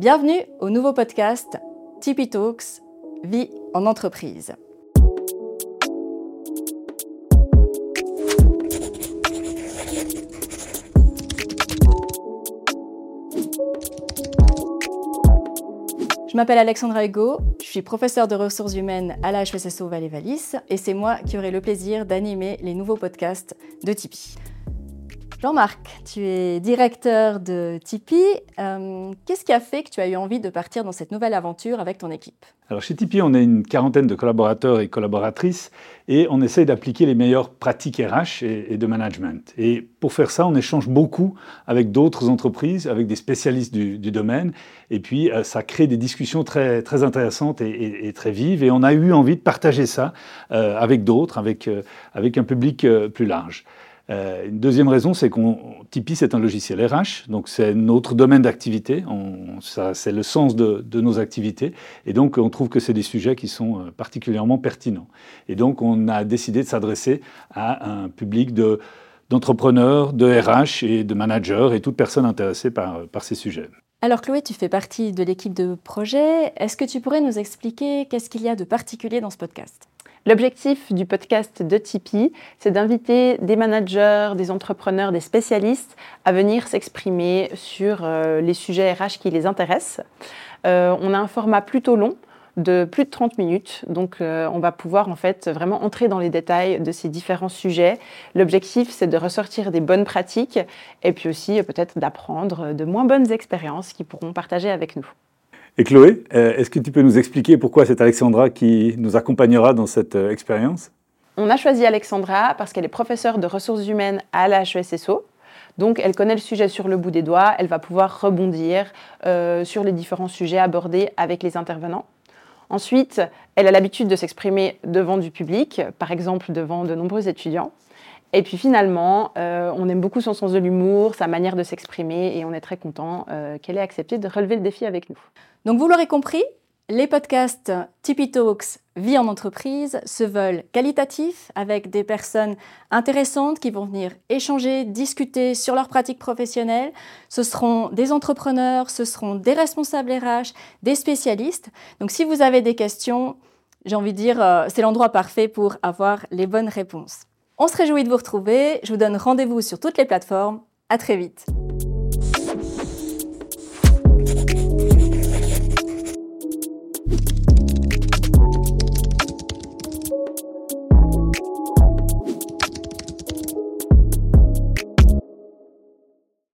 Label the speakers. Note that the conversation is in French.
Speaker 1: Bienvenue au nouveau podcast Tipeee Talks, vie en entreprise. Je m'appelle Alexandra Hugo, je suis professeure de ressources humaines à la HESSO Valais-Valis et c'est moi qui aurai le plaisir d'animer les nouveaux podcasts de Tipeee. Jean-Marc, tu es directeur de Tipeee. Euh, qu'est-ce qui a fait que tu as eu envie de partir dans cette nouvelle aventure avec ton équipe?
Speaker 2: Alors chez Tipeee, on a une quarantaine de collaborateurs et collaboratrices et on essaie d'appliquer les meilleures pratiques RH et, de management. Et pour faire ça, on échange beaucoup avec d'autres entreprises, avec des spécialistes du, domaine. Et puis, euh, ça crée des discussions très, très intéressantes et, très vives. Et on a eu envie de partager ça euh, avec d'autres, avec, avec un public plus large. Euh, une deuxième raison, c'est qu'on Tipeee, c'est un logiciel RH, donc c'est notre domaine d'activité, c'est le sens de, nos activités, et donc on trouve que c'est des sujets qui sont euh, particulièrement pertinents. Et donc on a décidé de s'adresser à un public d'entrepreneurs, de, RH et de managers et toute personne intéressée par, par ces sujets.
Speaker 1: Alors Chloé, tu fais partie de l'équipe de projet. Est-ce que tu pourrais nous expliquer qu'est-ce qu'il y a de particulier dans ce podcast?
Speaker 3: L'objectif du podcast de Tipeee, c'est d'inviter des managers, des entrepreneurs, des spécialistes à venir s'exprimer sur euh, les sujets RH qui les intéressent. Euh, on a un format plutôt long de plus de 30 minutes. Donc euh, on va pouvoir en fait vraiment entrer dans les détails de ces différents sujets. L'objectif c'est de ressortir des bonnes pratiques et puis aussi peut-être d'apprendre de moins bonnes expériences qu'ils pourront partager avec nous.
Speaker 2: Et Chloé, euh, est-ce que tu peux nous expliquer pourquoi c'est Alexandra qui nous accompagnera dans cette euh, expérience?
Speaker 3: On a choisi Alexandra parce qu'elle est professeure de ressources humaines à la HESSO. Donc, elle connaît le sujet sur le bout des doigts, elle va pouvoir rebondir euh, sur les différents sujets abordés avec les intervenants. Ensuite, elle a l'habitude de s'exprimer devant du public, par exemple devant de nombreux étudiants. Et puis finalement, euh, on aime beaucoup son sens de l'humour, sa manière de s'exprimer, et on est très content euh, qu'elle ait accepté de relever le défi avec nous.
Speaker 1: Donc vous l'aurez compris, les podcasts Tipeee Talks Vie en entreprise se veulent qualitatifs avec des personnes intéressantes qui vont venir échanger, discuter sur leurs pratiques professionnelles. Ce seront des entrepreneurs, ce seront des responsables RH, des spécialistes. Donc si vous avez des questions, j'ai envie de dire, euh, c'est l'endroit parfait pour avoir les bonnes réponses. On se réjouit de vous retrouver. Je vous donne rendez-vous sur toutes les plateformes. À très vite.